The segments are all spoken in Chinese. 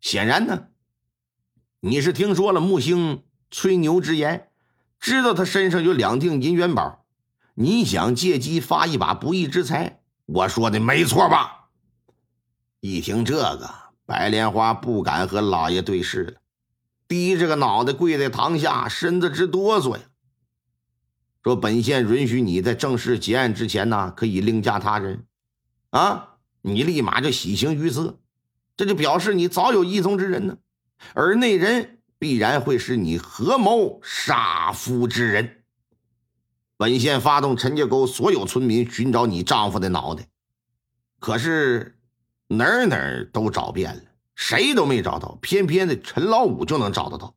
显然呢，你是听说了木星吹牛之言，知道他身上有两锭银元宝，你想借机发一把不义之财。我说的没错吧？一听这个，白莲花不敢和老爷对视了，低着个脑袋跪在堂下，身子直哆嗦呀。说本县允许你在正式结案之前呢，可以另嫁他人，啊，你立马就喜形于色。这就表示你早有意中之人呢，而那人必然会是你合谋杀夫之人。本县发动陈家沟所有村民寻找你丈夫的脑袋，可是哪儿哪儿都找遍了，谁都没找到，偏偏的陈老五就能找得到。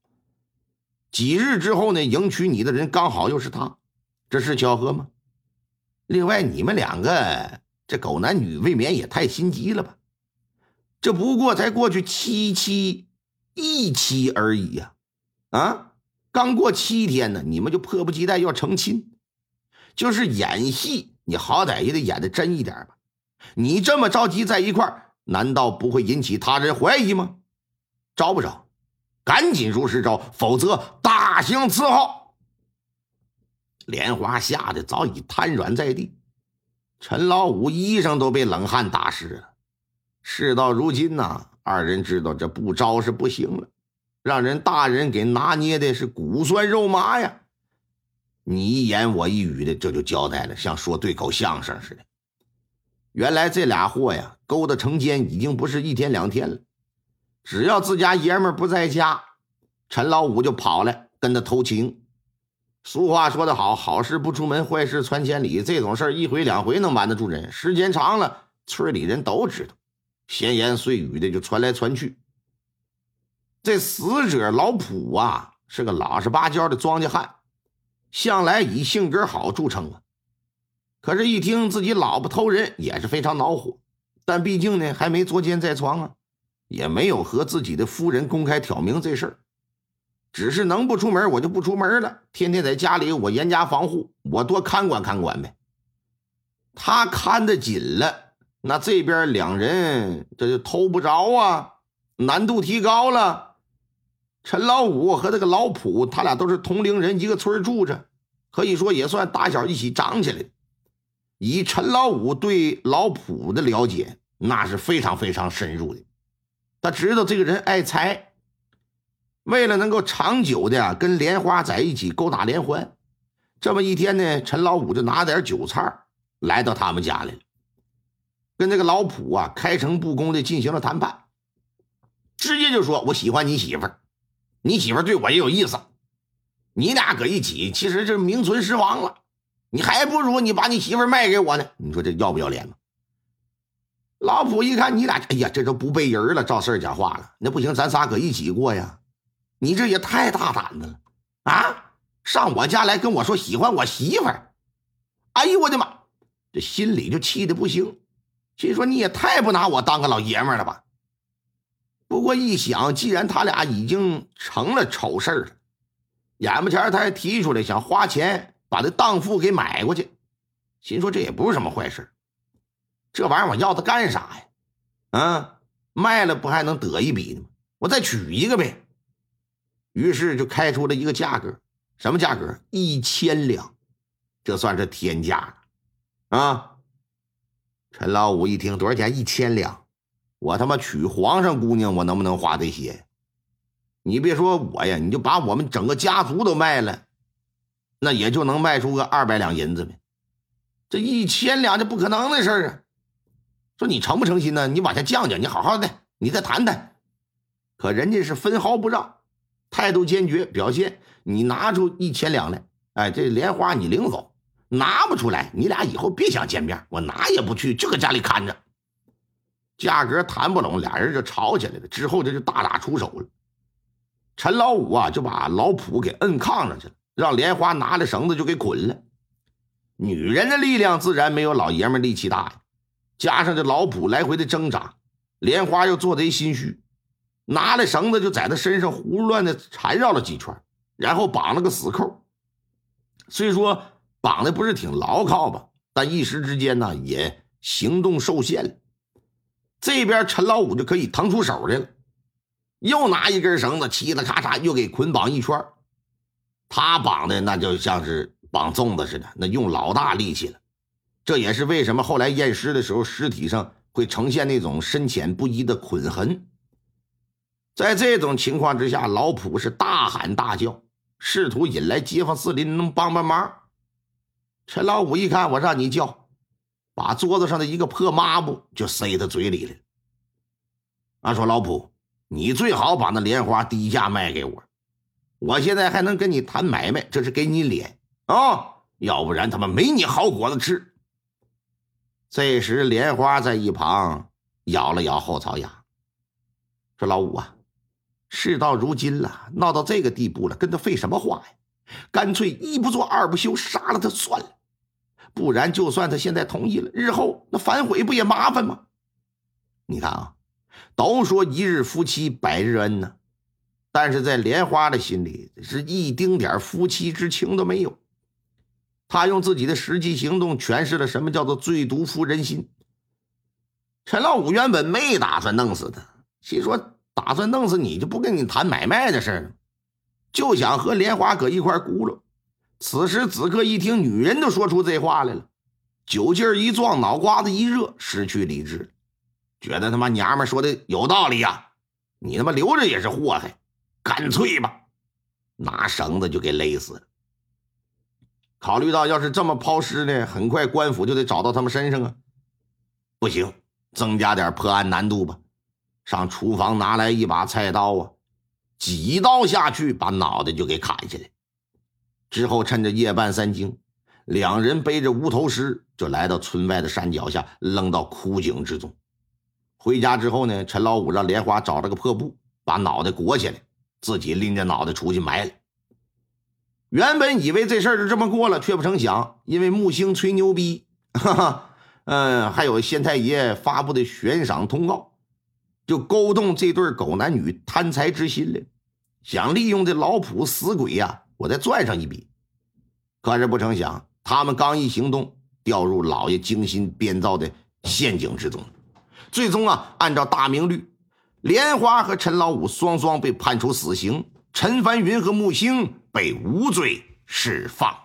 几日之后呢，迎娶你的人刚好又是他，这是巧合吗？另外，你们两个这狗男女未免也太心急了吧？这不过才过去七七一期而已呀，啊，刚过七天呢，你们就迫不及待要成亲，就是演戏，你好歹也得演的真一点吧？你这么着急在一块儿，难道不会引起他人怀疑吗？招不招？赶紧如实招，否则大刑伺候！莲花吓得早已瘫软在地，陈老五衣裳都被冷汗打湿了。事到如今呐，二人知道这不招是不行了，让人大人给拿捏的是骨酸肉麻呀。你一言我一语的，这就交代了，像说对口相声似的。原来这俩货呀，勾搭成奸已经不是一天两天了。只要自家爷们不在家，陈老五就跑来跟他偷情。俗话说得好，好事不出门，坏事传千里。这种事一回两回能瞒得住人，时间长了，村里人都知道。闲言碎语的就传来传去。这死者老普啊，是个老实巴交的庄稼汉，向来以性格好著称啊。可是，一听自己老婆偷人，也是非常恼火。但毕竟呢，还没捉奸在床啊，也没有和自己的夫人公开挑明这事儿，只是能不出门我就不出门了，天天在家里我严加防护，我多看管看管呗。他看得紧了。那这边两人这就偷不着啊，难度提高了。陈老五和这个老普，他俩都是同龄人，一个村住着，可以说也算打小一起长起来。以陈老五对老普的了解，那是非常非常深入的。他知道这个人爱财，为了能够长久的跟莲花在一起勾搭连环，这么一天呢，陈老五就拿点酒菜来到他们家来了。跟那个老普啊开诚布公的进行了谈判，直接就说：“我喜欢你媳妇儿，你媳妇儿对我也有意思，你俩搁一起，其实这名存实亡了。你还不如你把你媳妇卖给我呢。你说这要不要脸吗？”老普一看你俩，哎呀，这都不背人了，照事儿讲话了。那不行，咱仨搁一起过呀。你这也太大胆子了啊！上我家来跟我说喜欢我媳妇儿，哎呦我的妈，这心里就气的不行。心说你也太不拿我当个老爷们了吧！不过一想，既然他俩已经成了丑事了，眼巴前他还提出来想花钱把这当父给买过去，心说这也不是什么坏事。这玩意儿我要它干啥呀？啊，卖了不还能得一笔呢吗？我再娶一个呗。于是就开出了一个价格，什么价格？一千两，这算是天价了啊！陈老五一听多少钱？一千两，我他妈娶皇上姑娘，我能不能花这些？你别说我呀，你就把我们整个家族都卖了，那也就能卖出个二百两银子呗。这一千两，这不可能的事儿啊！说你诚不诚心呢？你往下降降，你好好的，你再谈谈。可人家是分毫不让，态度坚决，表现你拿出一千两来，哎，这莲花你领走。拿不出来，你俩以后别想见面，我哪也不去，就搁家里看着。价格谈不拢，俩人就吵起来了。之后这就大打出手了。陈老五啊，就把老普给摁炕上去了，让莲花拿着绳子就给捆了。女人的力量自然没有老爷们力气大呀，加上这老普来回的挣扎，莲花又做贼心虚，拿着绳子就在他身上胡乱的缠绕了几圈，然后绑了个死扣。虽说。绑的不是挺牢靠吧？但一时之间呢，也行动受限了。这边陈老五就可以腾出手来了。又拿一根绳子，嘁哩咔嚓又给捆绑一圈。他绑的那就像是绑粽子似的，那用老大力气了。这也是为什么后来验尸的时候，尸体上会呈现那种深浅不一的捆痕。在这种情况之下，老普是大喊大叫，试图引来街坊四邻能帮帮忙。陈老五一看我让你叫，把桌子上的一个破抹布就塞他嘴里了。俺说老普，你最好把那莲花低价卖给我，我现在还能跟你谈买卖，这是给你脸啊！要不然他妈没你好果子吃。这时莲花在一旁咬了咬后槽牙，说：“老五啊，事到如今了，闹到这个地步了，跟他废什么话呀？干脆一不做二不休，杀了他算了。不然，就算他现在同意了，日后那反悔不也麻烦吗？你看啊，都说一日夫妻百日恩呢，但是在莲花的心里是一丁点夫妻之情都没有。”他用自己的实际行动诠释了什么叫做“最毒妇人心”。陈老五原本没打算弄死他，心说打算弄死你就不跟你谈买卖的事了，就想和莲花搁一块轱辘。此时此刻一听女人都说出这话来了，酒劲一撞，脑瓜子一热，失去理智，觉得他妈娘们说的有道理呀！你他妈留着也是祸害，干脆吧，拿绳子就给勒死了。考虑到要是这么抛尸呢，很快官府就得找到他们身上啊！不行，增加点破案难度吧。上厨房拿来一把菜刀啊，几刀下去把脑袋就给砍下来。之后趁着夜半三更，两人背着无头尸就来到村外的山脚下，扔到枯井之中。回家之后呢，陈老五让莲花找了个破布把脑袋裹起来，自己拎着脑袋出去埋了。原本以为这事儿就这么过了，却不成想，因为木星吹牛逼，哈哈，嗯，还有县太爷发布的悬赏通告，就勾动这对狗男女贪财之心了，想利用这老普死鬼呀，我再赚上一笔。可是不成想，他们刚一行动，掉入老爷精心编造的陷阱之中，最终啊，按照大明律，莲花和陈老五双双被判处死刑。陈凡云和木星被无罪释放。